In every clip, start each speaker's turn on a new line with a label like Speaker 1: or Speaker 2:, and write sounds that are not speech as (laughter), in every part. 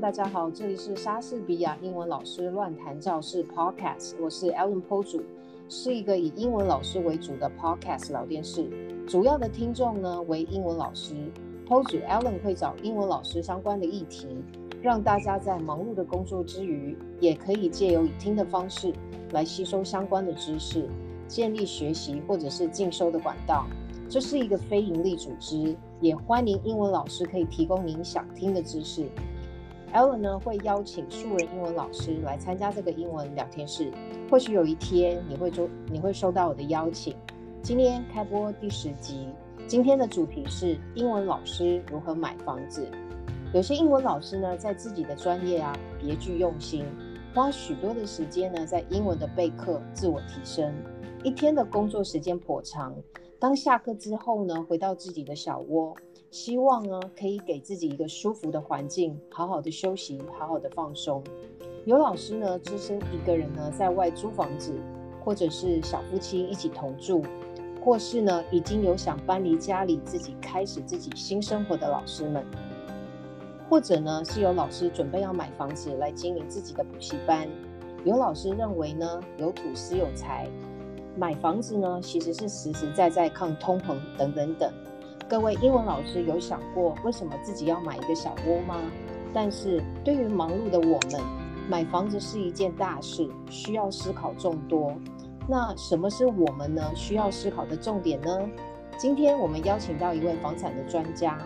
Speaker 1: 大家好，这里是莎士比亚英文老师乱谈教室 Podcast，我是 Ellen 坡主，是一个以英文老师为主的 Podcast 聊天室，主要的听众呢为英文老师，p o 主 Ellen 会找英文老师相关的议题，让大家在忙碌的工作之余，也可以借由以听的方式来吸收相关的知识，建立学习或者是进修的管道。这是一个非营利组织，也欢迎英文老师可以提供您想听的知识。Ellen 呢会邀请素人英文老师来参加这个英文聊天室，或许有一天你会收你会收到我的邀请。今天开播第十集，今天的主题是英文老师如何买房子。有些英文老师呢在自己的专业啊别具用心，花许多的时间呢在英文的备课、自我提升，一天的工作时间颇长。当下课之后呢，回到自己的小窝。希望呢，可以给自己一个舒服的环境，好好的休息，好好的放松。有老师呢，只身一个人呢，在外租房子，或者是小夫妻一起同住，或是呢，已经有想搬离家里，自己开始自己新生活的老师们，或者呢，是有老师准备要买房子来经营自己的补习班。有老师认为呢，有土斯有财，买房子呢，其实是实实在在抗通膨等等等。各位英文老师有想过为什么自己要买一个小窝吗？但是对于忙碌的我们，买房子是一件大事，需要思考众多。那什么是我们呢？需要思考的重点呢？今天我们邀请到一位房产的专家，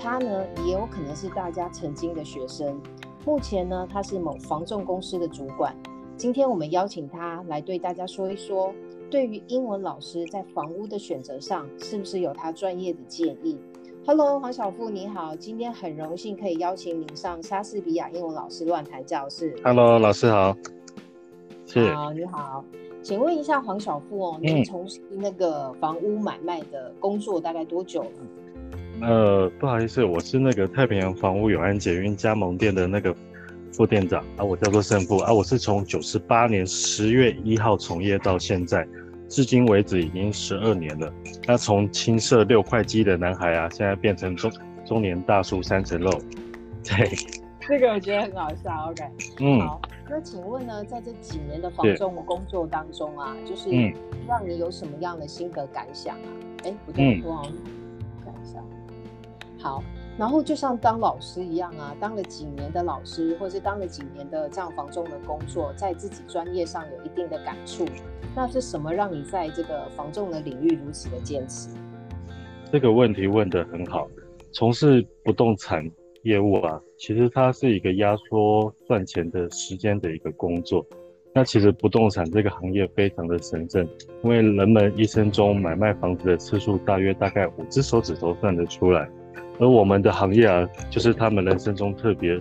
Speaker 1: 他呢也有可能是大家曾经的学生，目前呢他是某房仲公司的主管。今天我们邀请他来对大家说一说。对于英文老师在房屋的选择上，是不是有他专业的建议？Hello，黄小富你好，今天很荣幸可以邀请您上莎士比亚英文老师乱谈教室。
Speaker 2: Hello，老师好。是。
Speaker 1: 好，你好，请问一下黄小富哦，您从事那个房屋买卖的工作大概多久了？
Speaker 2: 嗯、呃，不好意思，我是那个太平洋房屋永安捷运加盟店的那个副店长啊，我叫做胜富啊，我是从九十八年十月一号从业到现在。至今为止已经十二年了。那从青涩六块肌的男孩啊，现在变成中中年大叔三层肉。对，
Speaker 1: 这个我觉得很好笑。OK，嗯，好。那请问呢，在这几年的防重工作当中啊，就是让你有什么样的心得感想啊？哎、嗯，不对，我看一下。好。然后就像当老师一样啊，当了几年的老师，或是当了几年的这样房仲的工作，在自己专业上有一定的感触。那是什么让你在这个房仲的领域如此的坚持？
Speaker 2: 这个问题问得很好。从事不动产业务啊，其实它是一个压缩赚钱的时间的一个工作。那其实不动产这个行业非常的神圣，因为人们一生中买卖房子的次数大约大概五只手指头算得出来。而我们的行业啊，就是他们人生中特别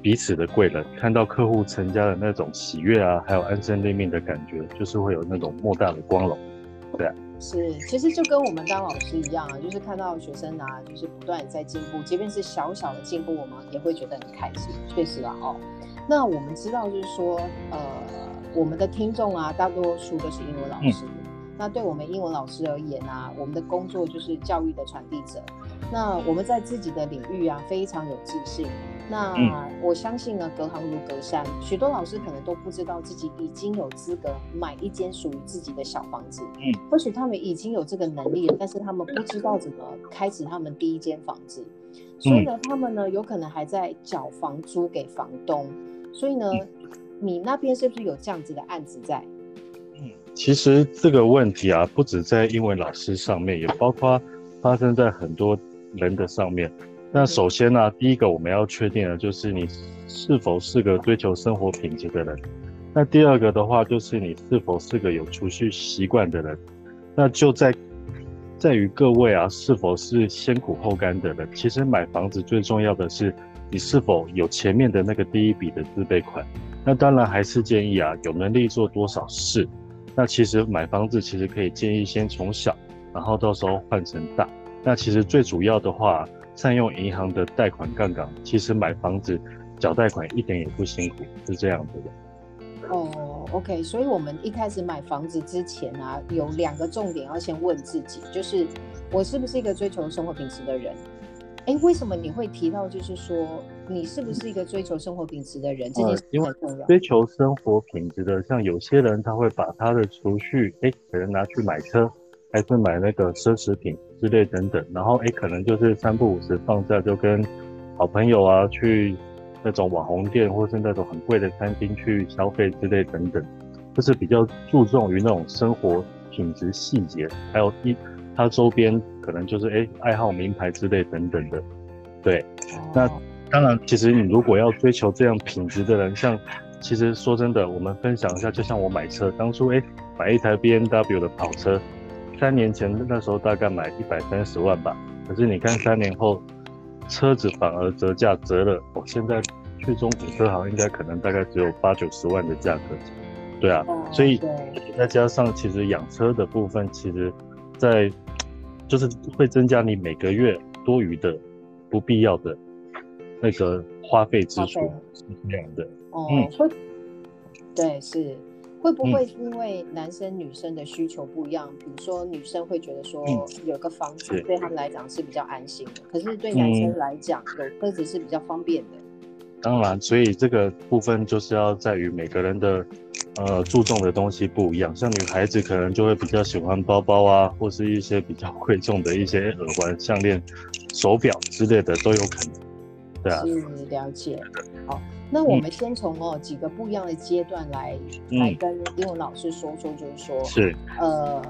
Speaker 2: 彼此的贵人，看到客户成家的那种喜悦啊，还有安身立命的感觉，就是会有那种莫大的光荣。对啊，
Speaker 1: 是，其实就跟我们当老师一样啊，就是看到学生啊，就是不断在进步，即便是小小的进步，我们也会觉得很开心。确实啊，哦，那我们知道就是说，呃，我们的听众啊，大多数都是英文老师。那对我们英文老师而言啊，我们的工作就是教育的传递者。那我们在自己的领域啊，非常有自信。那我相信呢，隔行如隔山，许多老师可能都不知道自己已经有资格买一间属于自己的小房子。嗯，或许他们已经有这个能力了，但是他们不知道怎么开始他们第一间房子。所以呢，他们呢有可能还在缴房租给房东。所以呢，你那边是不是有这样子的案子在？
Speaker 2: 嗯其实这个问题啊，不止在英文老师上面，也包括发生在很多人的上面。那首先呢、第一个我们要确定的就是你是否是个追求生活品质的人。那第二个的话，就是你是否是个有储蓄习惯的人。那就在在于各位啊，是否是先苦后甘的人。其实买房子最重要的是你是否有前面的那个第一笔的自备款。那当然还是建议啊，有能力做多少事。那其实买房子其实可以建议先从小，然后到时候换成大。那其实最主要的话，善用银行的贷款杠杆，其实买房子缴贷款一点也不辛苦，是这样子的。
Speaker 1: 哦，OK，所以我们一开始买房子之前啊，有两个重点要先问自己，就是我是不是一个追求生活品质的人？哎，为什么你会提到，就是说你是不是一个追求生活品质的人？这件事情很重要。
Speaker 2: 因为追求生活品质的，像有些人他会把他的储蓄，哎，可能拿去买车，还是买那个奢侈品之类等等，然后哎，可能就是三不五时放假就跟好朋友啊去那种网红店，或是那种很贵的餐厅去消费之类等等，就是比较注重于那种生活品质细节，还有一。他周边可能就是哎，爱好名牌之类等等的，对。那当然，其实你如果要追求这样品质的人，像其实说真的，我们分享一下，就像我买车，当初哎买一台 BMW 的跑车，三年前那时候大概买一百三十万吧，可是你看三年后，车子反而折价折了，我现在去中古车行应该可能大概只有八九十万的价格，对啊，所以再加上其实养车的部分，其实。在，就是会增加你每个月多余的、不必要的那个花费支出，是这样的。
Speaker 1: 哦，嗯、对，是会不会是因为男生女生的需求不一样？嗯、比如说女生会觉得说有个房子对他们来讲是比较安心的，可是对男生来讲有车子是比较方便的。
Speaker 2: 当然，所以这个部分就是要在于每个人的。呃，注重的东西不一样，像女孩子可能就会比较喜欢包包啊，或是一些比较 (laughs) 贵重的一些耳环、项链、手表之类的都有可能。对啊，
Speaker 1: 是了解。好，那我们先从哦、嗯、几个不一样的阶段来、嗯、来跟英文老师说说，就是说，是。呃，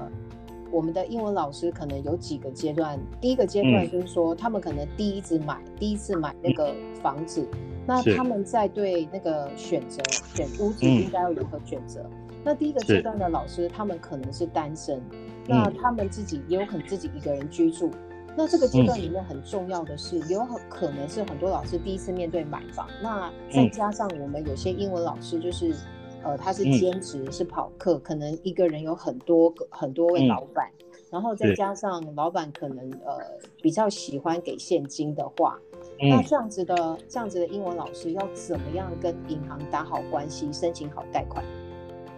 Speaker 1: 我们的英文老师可能有几个阶段，第一个阶段就是说，嗯、他们可能第一次买，第一次买那个房子。嗯那他们在对那个选择选屋子应该要如何选择？嗯、那第一个阶段的老师，他们可能是单身，那他们自己也有可能自己一个人居住。那这个阶段里面很重要的是，有可能是很多老师第一次面对买房。那再加上我们有些英文老师，就是呃，他是兼职是跑课，可能一个人有很多个很多位老板，然后再加上老板可能呃比较喜欢给现金的话。那这样子的这样子的英文老师要怎么样跟银行打好关系，申请好贷款？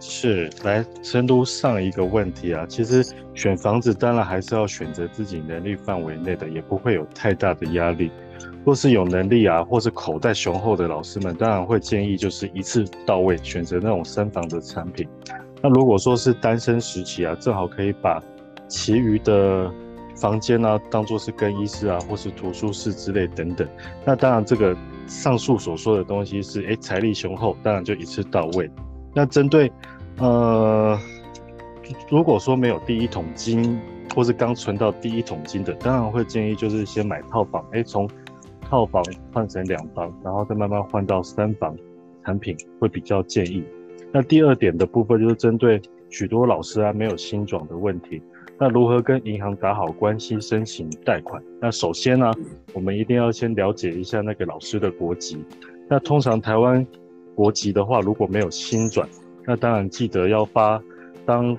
Speaker 2: 是来深入上一个问题啊。其实选房子当然还是要选择自己能力范围内的，也不会有太大的压力。若是有能力啊，或是口袋雄厚的老师们，当然会建议就是一次到位，选择那种三房的产品。那如果说是单身时期啊，正好可以把其余的。房间呢、啊，当做是更衣室啊，或是图书室之类等等。那当然，这个上述所说的东西是，哎，财力雄厚，当然就一次到位。那针对，呃，如果说没有第一桶金，或是刚存到第一桶金的，当然会建议就是先买套房，哎，从套房换成两房，然后再慢慢换到三房产品，会比较建议。那第二点的部分就是针对许多老师啊没有新庄的问题。那如何跟银行打好关系，申请贷款？那首先呢，我们一定要先了解一下那个老师的国籍。那通常台湾国籍的话，如果没有薪转，那当然记得要发。当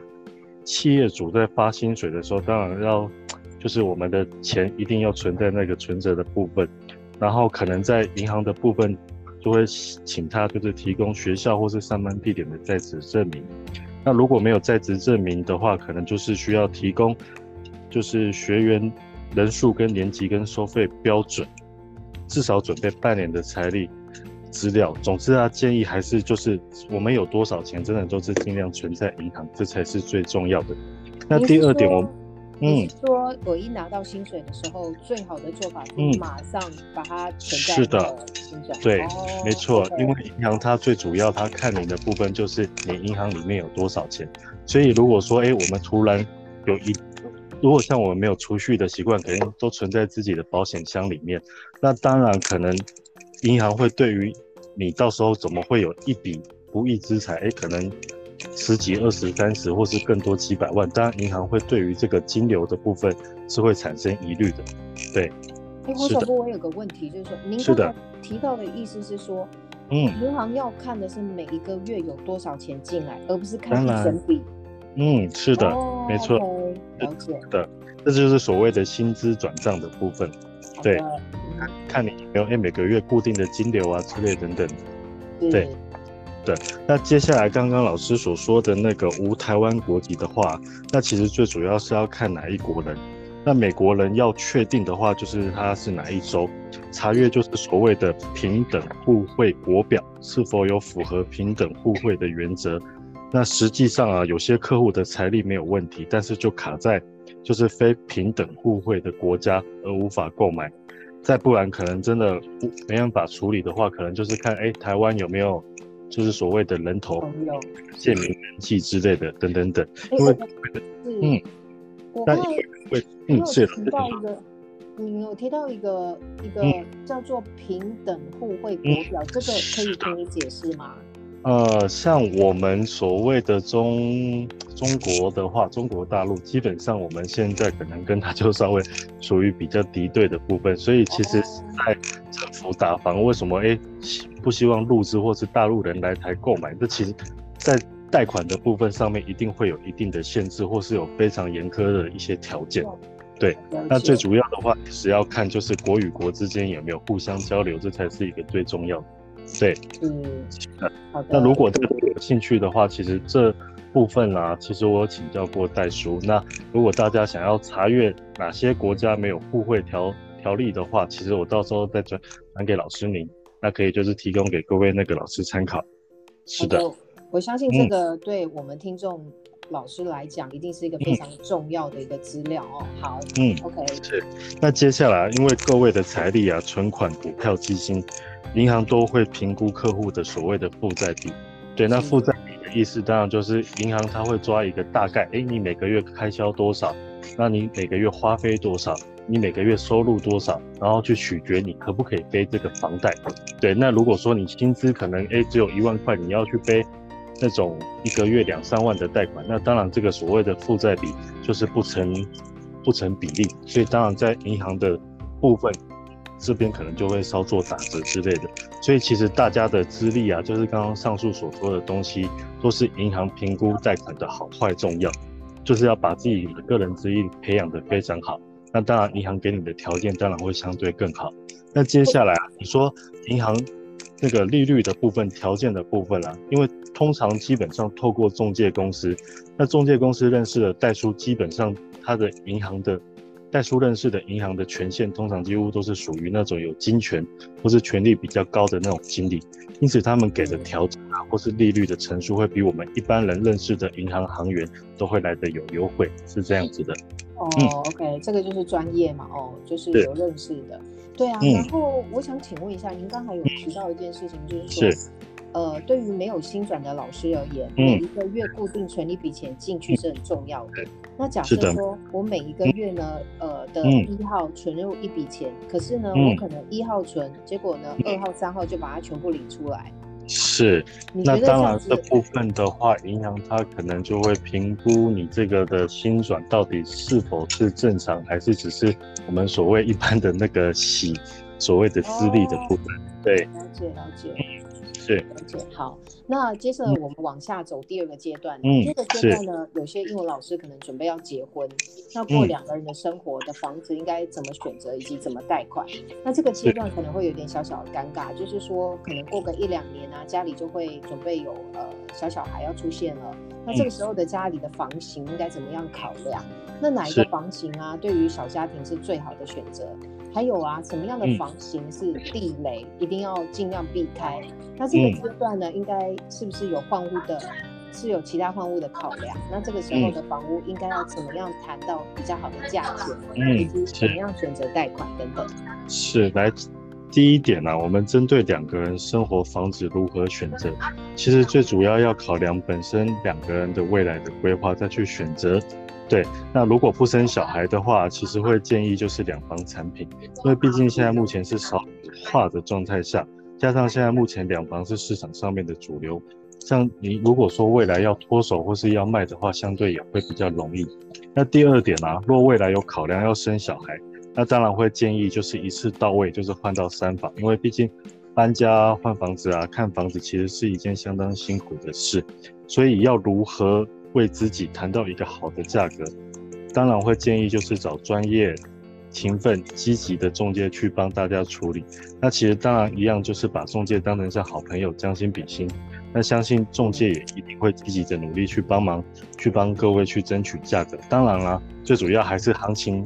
Speaker 2: 企业主在发薪水的时候，当然要就是我们的钱一定要存在那个存折的部分。然后可能在银行的部分，就会请他就是提供学校或是上班地点的在职证明。那如果没有在职证明的话，可能就是需要提供，就是学员人数跟年级跟收费标准，至少准备半年的财力资料。总之啊，建议还是就是我们有多少钱，真的都是尽量存在银行，这才是最重要的。那第二点我。
Speaker 1: 嗯，说我一拿到薪水的时候，最好的做法是马上把它存在薪水。
Speaker 2: 是的，对，哦、没错因为银行它最主要它看你的部分就是你银行里面有多少钱。所以如果说，哎，我们突然有一，如果像我们没有储蓄的习惯，可能都存在自己的保险箱里面，那当然可能银行会对于你到时候怎么会有一笔不义之财，哎，可能。十几、二十、三十，或是更多几百万，当然银行会对于这个金流的部分是会产生疑虑的。对，
Speaker 1: 哎，黄小波，我有个问题，就是说，您刚才提到的意思是说，嗯，银行要看的是每一个月有多少钱进来，而不是看一整笔。
Speaker 2: 嗯，是的，哦、没错，okay, 了解的，这就是所谓的薪资转账的部分。对，看你有没有每个月固定的金流啊之类等等。对。对，那接下来刚刚老师所说的那个无台湾国籍的话，那其实最主要是要看哪一国人。那美国人要确定的话，就是他是哪一州，查阅就是所谓的平等互惠国表是否有符合平等互惠的原则。那实际上啊，有些客户的财力没有问题，但是就卡在就是非平等互惠的国家而无法购买。再不然，可能真的不没办法处理的话，可能就是看哎，台湾有没有就是所谓的人头、县民人气之类的等等等。因为嗯。
Speaker 1: 那会，嗯，是提到一个，你有提到一个一个叫做平等互惠国表，这个可以跟你解释吗？
Speaker 2: 呃，像我们所谓的中中国的话，中国大陆基本上我们现在可能跟他就稍微属于比较敌对的部分，所以其实，在政府打房，为什么哎不希望入资或是大陆人来台购买？这其实，在贷款的部分上面一定会有一定的限制，或是有非常严苛的一些条件。对，那最主要的话是要看就是国与国之间有没有互相交流，这才是一个最重要的。对，
Speaker 1: 嗯，好的。
Speaker 2: 那如果这个有兴趣的话，其实这部分啊，其实我有请教过代书。那如果大家想要查阅哪些国家没有互惠条条例的话，其实我到时候再转传给老师您，那可以就是提供给各位那个老师参考。是的。
Speaker 1: 我相信这个对我们听众老师来讲，一定是一个非常重要的一个资料哦。好，嗯，OK。
Speaker 2: 是。那接下来，因为各位的财力啊、存款、股票、基金，银行都会评估客户的所谓的负债比。对，那负债比的意思，当然就是银行它会抓一个大概，哎，你每个月开销多少？那你每个月花费多少？你每个月收入多少？然后去取决你可不可以背这个房贷。对，那如果说你薪资可能哎只有一万块，你要去背。那种一个月两三万的贷款，那当然这个所谓的负债比就是不成不成比例，所以当然在银行的部分这边可能就会稍作打折之类的。所以其实大家的资历啊，就是刚刚上述所说的东西，都是银行评估贷款的好坏重要，就是要把自己的个人资历培养得非常好。那当然银行给你的条件当然会相对更好。那接下来啊，你说银行。那个利率的部分、条件的部分啦、啊，因为通常基本上透过中介公司，那中介公司认识的代书，基本上他的银行的代书认识的银行的权限，通常几乎都是属于那种有金权或是权力比较高的那种经理，因此他们给的调整啊，或是利率的陈述，会比我们一般人认识的银行行员都会来的有优惠，是这样子的。
Speaker 1: 哦、oh，OK，这个就是专业嘛，哦，就是有认识的。对啊，然后我想请问一下，您刚才有提到一件事情，就是说，是呃，对于没有新转的老师而言，每一个月固定存一笔钱进去是很重要的。那假设说我每一个月呢，呃的一号存入一笔钱，可是呢，我可能一号存，结果呢，二号、三号就把它全部领出来。
Speaker 2: 是，那当然这部分的话，银行它可能就会评估你这个的薪转到底是否是正常，还是只是我们所谓一般的那个洗所谓的私利的部分。哦、对，
Speaker 1: 了解了解。
Speaker 2: 对，
Speaker 1: 好，那接着我们往下走第二个阶段。嗯，这个阶段呢，有些英文老师可能准备要结婚，那过两个人的生活的房子应该怎么选择，以及怎么贷款？那这个阶段可能会有点小小的尴尬，就是说可能过个一两年啊，家里就会准备有呃小小孩要出现了，那这个时候的家里的房型应该怎么样考量？那哪一个房型啊，对于小家庭是最好的选择？还有啊，什么样的房型是地雷，嗯、一定要尽量避开。那这个阶段呢，嗯、应该是不是有换屋的，是有其他换屋的考量？那这个时候的房屋应该要怎么样谈到比较好的价钱，嗯、以及怎么样选择贷款等等？
Speaker 2: 是来第一点呢、啊，我们针对两个人生活房子如何选择，其实最主要要考量本身两个人的未来的规划，再去选择。对，那如果不生小孩的话，其实会建议就是两房产品，因为毕竟现在目前是少化的状态下，加上现在目前两房是市场上面的主流，像你如果说未来要脱手或是要卖的话，相对也会比较容易。那第二点啊，若未来有考量要生小孩，那当然会建议就是一次到位，就是换到三房，因为毕竟搬家换房子啊，看房子其实是一件相当辛苦的事，所以要如何为自己谈到一个好的价格，当然会建议就是找专业、勤奋、积极的中介去帮大家处理。那其实当然一样，就是把中介当成是好朋友，将心比心。那相信中介也一定会积极的努力去帮忙，去帮各位去争取价格。当然啦，最主要还是行情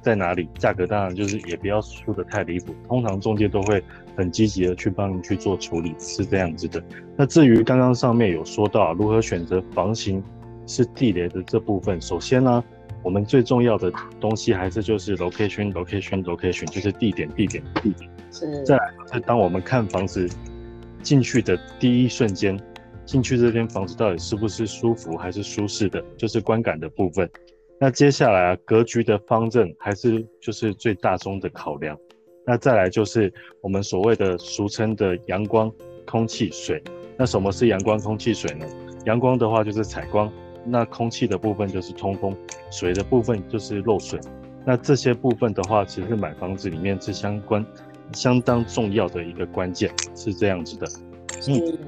Speaker 2: 在哪里，价格当然就是也不要出得太离谱。通常中介都会很积极的去帮你去做处理，是这样子的。那至于刚刚上面有说到如何选择房型是地雷的这部分，首先呢，我们最重要的东西还是就是 location location location，就是地点地点地点。是。再来是当我们看房子进去的第一瞬间，进去这间房子到底是不是舒服还是舒适的，就是观感的部分。那接下来啊，格局的方正还是就是最大宗的考量。那再来就是我们所谓的俗称的阳光、空气、水。那什么是阳光、空气、水呢？阳光的话就是采光，那空气的部分就是通风，水的部分就是漏水。那这些部分的话，其实买房子里面是相关、相当重要的一个关键，是这样子的。
Speaker 1: 嗯，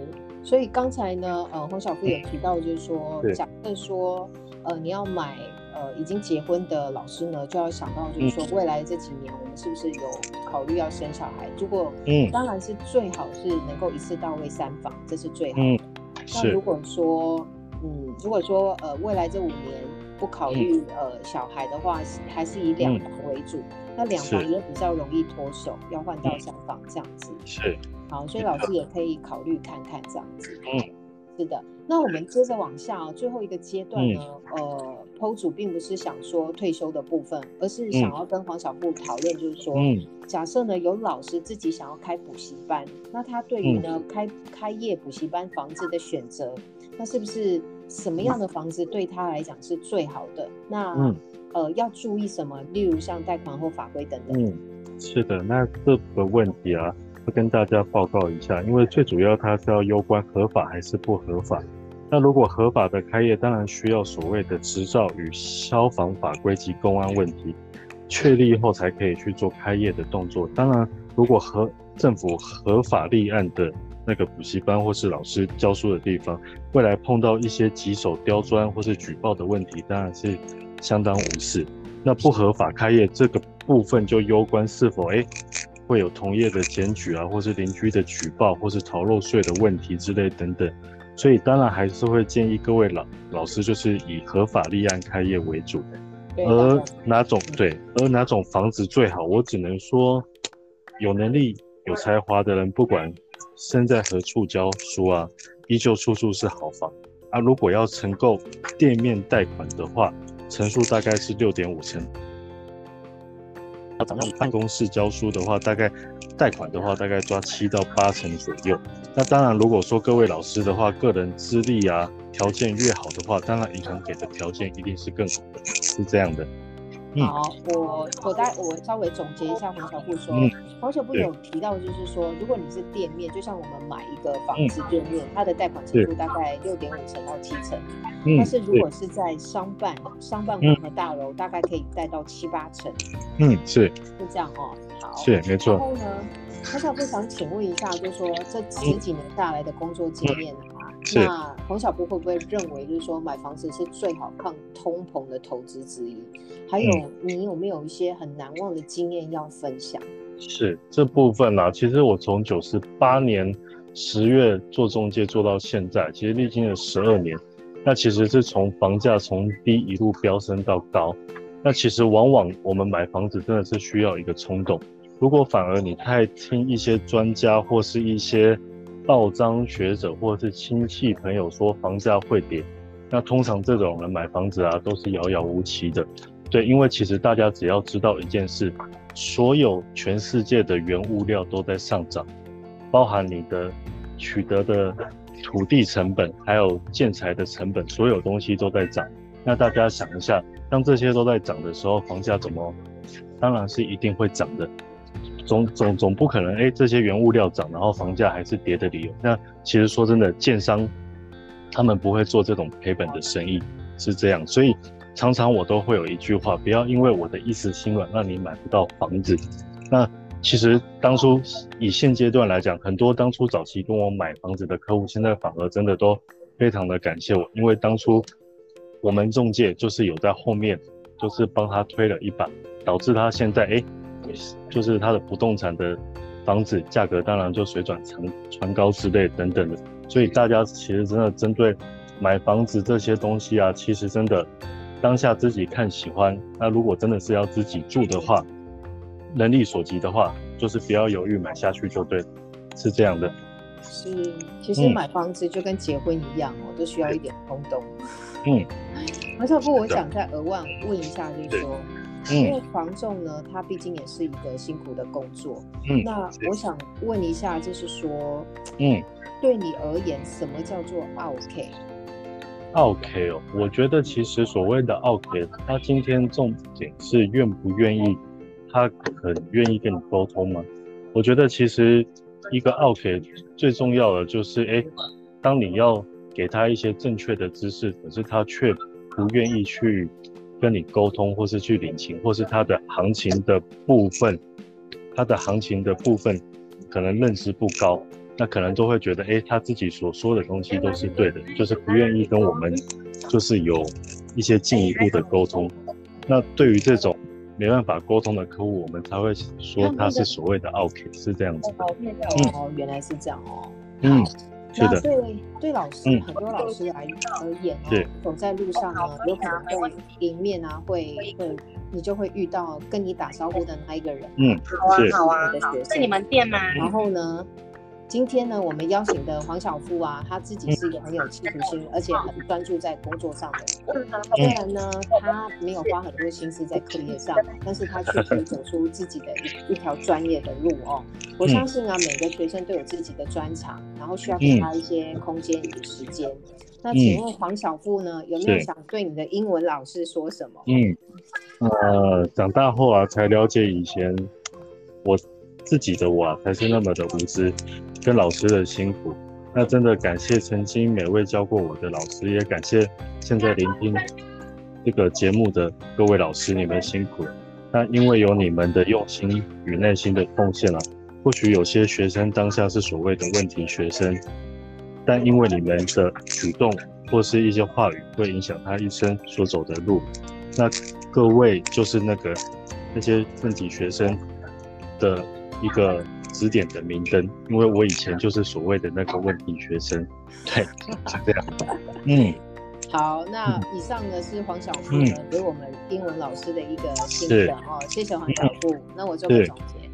Speaker 1: 所以刚才呢，呃，黄小富也提到，就是说，假设说，呃，你要买。呃，已经结婚的老师呢，就要想到，就是说未来这几年我们是不是有考虑要生小孩？如果，嗯，当然是最好是能够一次到位三房，这是最好的。嗯、那如果说，嗯，如果说呃未来这五年不考虑、嗯、呃小孩的话，还是以两房为主。嗯、那两房也比较容易脱手，要换到三房这样子。
Speaker 2: 是。
Speaker 1: 好，所以老师也可以考虑看看这样子。嗯，是的。那我们接着往下、哦，最后一个阶段呢，嗯、呃。PO 主并不是想说退休的部分，而是想要跟黄小布讨论，就是说，嗯、假设呢有老师自己想要开补习班，那他对于呢、嗯、开开业补习班房子的选择，那是不是什么样的房子对他来讲是最好的？那、嗯、呃要注意什么？例如像贷款或法规等等。
Speaker 2: 嗯，是的，那这个问题啊，要跟大家报告一下，因为最主要它是要攸关合法还是不合法。那如果合法的开业，当然需要所谓的执照与消防法规及公安问题确立后，才可以去做开业的动作。当然，如果合政府合法立案的那个补习班或是老师教书的地方，未来碰到一些棘手刁钻或是举报的问题，当然是相当无视。那不合法开业这个部分，就攸关是否诶、欸、会有同业的检举啊，或是邻居的举报，或是逃漏税的问题之类等等。所以当然还是会建议各位老老师，就是以合法立案开业为主。而哪种对，而哪种房子最好，我只能说，有能力、有才华的人，不管身在何处教书啊，依旧处处是好房。啊，如果要承购店面贷款的话，成数大概是六点五成。要找到办公室教书的话，大概贷款的话，大概抓七到八成左右。那当然，如果说各位老师的话，个人资历啊条件越好的话，当然银行给的条件一定是更好的，是这样的。
Speaker 1: 嗯、好，我我大我稍微总结一下黄小布说，嗯、黄小布有提到就是说，如果你是店面，就像我们买一个房子店面，嗯、它的贷款成数大概六点五成到七成，嗯、但是如果是在商办商办公和大楼，嗯、大概可以贷到七八成。
Speaker 2: 嗯，是
Speaker 1: 是这样哦。好，
Speaker 2: 是没错。
Speaker 1: 然后呢，黄小布想请问一下，就是说这十几年下来的工作经验啊。嗯那黄小波会不会认为，就是说买房子是最好抗通膨的投资之一？还有，你有没有一些很难忘的经验要分享？
Speaker 2: 是这部分呢、啊，其实我从九十八年十月做中介做到现在，其实历经了十二年。那其实是从房价从低一路飙升到高。那其实往往我们买房子真的是需要一个冲动。如果反而你太听一些专家或是一些。报章学者或者是亲戚朋友说房价会跌，那通常这种人买房子啊都是遥遥无期的。对，因为其实大家只要知道一件事，所有全世界的原物料都在上涨，包含你的取得的土地成本，还有建材的成本，所有东西都在涨。那大家想一下，当这些都在涨的时候，房价怎么？当然是一定会涨的。总总总不可能，哎，这些原物料涨，然后房价还是跌的理由。那其实说真的，建商他们不会做这种赔本的生意，是这样。所以常常我都会有一句话，不要因为我的一时心软，让你买不到房子。那其实当初以现阶段来讲，很多当初早期跟我买房子的客户，现在反而真的都非常的感谢我，因为当初我们中介就是有在后面，就是帮他推了一把，导致他现在哎。诶就是它的不动产的房子价格，当然就水涨船船高之类等等的，所以大家其实真的针对买房子这些东西啊，其实真的当下自己看喜欢，那如果真的是要自己住的话，能力所及的话，就是不要犹豫买下去就对了，是这样的。
Speaker 1: 是，其实买房子就跟结婚一样哦，嗯、都需要一点冲动。
Speaker 2: 嗯，
Speaker 1: 黄小富，我想再额外问一下，就是说，因为房仲呢，它毕竟也是一个辛苦的工作。嗯，那我想问一下，就是说，嗯，对你而言，什么叫做 OK？OK
Speaker 2: 哦，我觉得其实所谓的 OK，他今天重点是愿不愿意，他很愿意跟你沟通吗？我觉得其实。一个 OK 最重要的就是，哎，当你要给他一些正确的知识，可是他却不愿意去跟你沟通，或是去领情，或是他的行情的部分，他的行情的部分可能认知不高，那可能都会觉得，哎，他自己所说的东西都是对的，就是不愿意跟我们，就是有一些进一步的沟通。那对于这种。没办法沟通的客户，我们才会说他是所谓的 OK，是这样子的。
Speaker 1: 哦，原来是这样哦。
Speaker 2: 嗯，是的。
Speaker 1: 对对，老师很多老师来而言啊，走在路上呢，有可能会迎面啊，会会你就会遇到跟你打招呼的那一个人。
Speaker 2: 嗯，
Speaker 3: 好啊好啊，是你们店吗？
Speaker 1: 然后呢？今天呢，我们邀请的黄小富啊，他自己是一个很有企图心，而且很专注在工作上的人。虽然呢，他没有花很多心思在课业上，但是他却可以走出自己的一一条专业的路哦。我相信啊，每个学生都有自己的专长，然后需要给他一些空间与时间。那请问黄小富呢，有没有想对你的英文老师说什么？
Speaker 2: 嗯，呃，长大后啊，才了解以前我自己的我啊，才是那么的无知。跟老师的辛苦，那真的感谢曾经每位教过我的老师，也感谢现在聆听这个节目的各位老师，你们辛苦了。那因为有你们的用心与内心的奉献啊，或许有些学生当下是所谓的问题学生，但因为你们的举动或是一些话语，会影响他一生所走的路。那各位就是那个那些问题学生的一个。指点的明灯，因为我以前就是所谓的那个问题学生，对，是这样。(laughs) 嗯，
Speaker 1: 好，那以上呢是黄小富呢给我们英文老师的一个心得哦，谢谢黄小富。那我做个总结。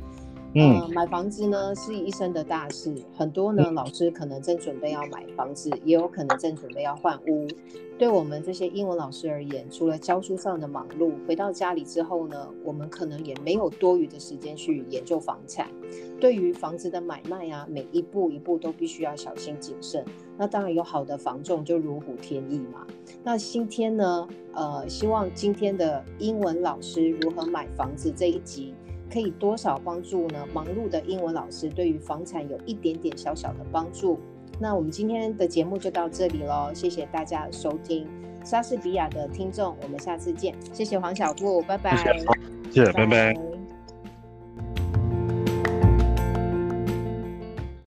Speaker 1: 嗯、呃，买房子呢是一生的大事，很多呢老师可能正准备要买房子，也有可能正准备要换屋。对我们这些英文老师而言，除了教书上的忙碌，回到家里之后呢，我们可能也没有多余的时间去研究房产。对于房子的买卖啊，每一步一步都必须要小心谨慎。那当然有好的房仲就如虎添翼嘛。那今天呢，呃，希望今天的英文老师如何买房子这一集。可以多少帮助呢？忙碌的英文老师对于房产有一点点小小的帮助。那我们今天的节目就到这里喽，谢谢大家收听。莎士比亚的听众，我们下次见。谢谢黄小布，拜拜。
Speaker 2: 谢谢，拜拜。拜拜。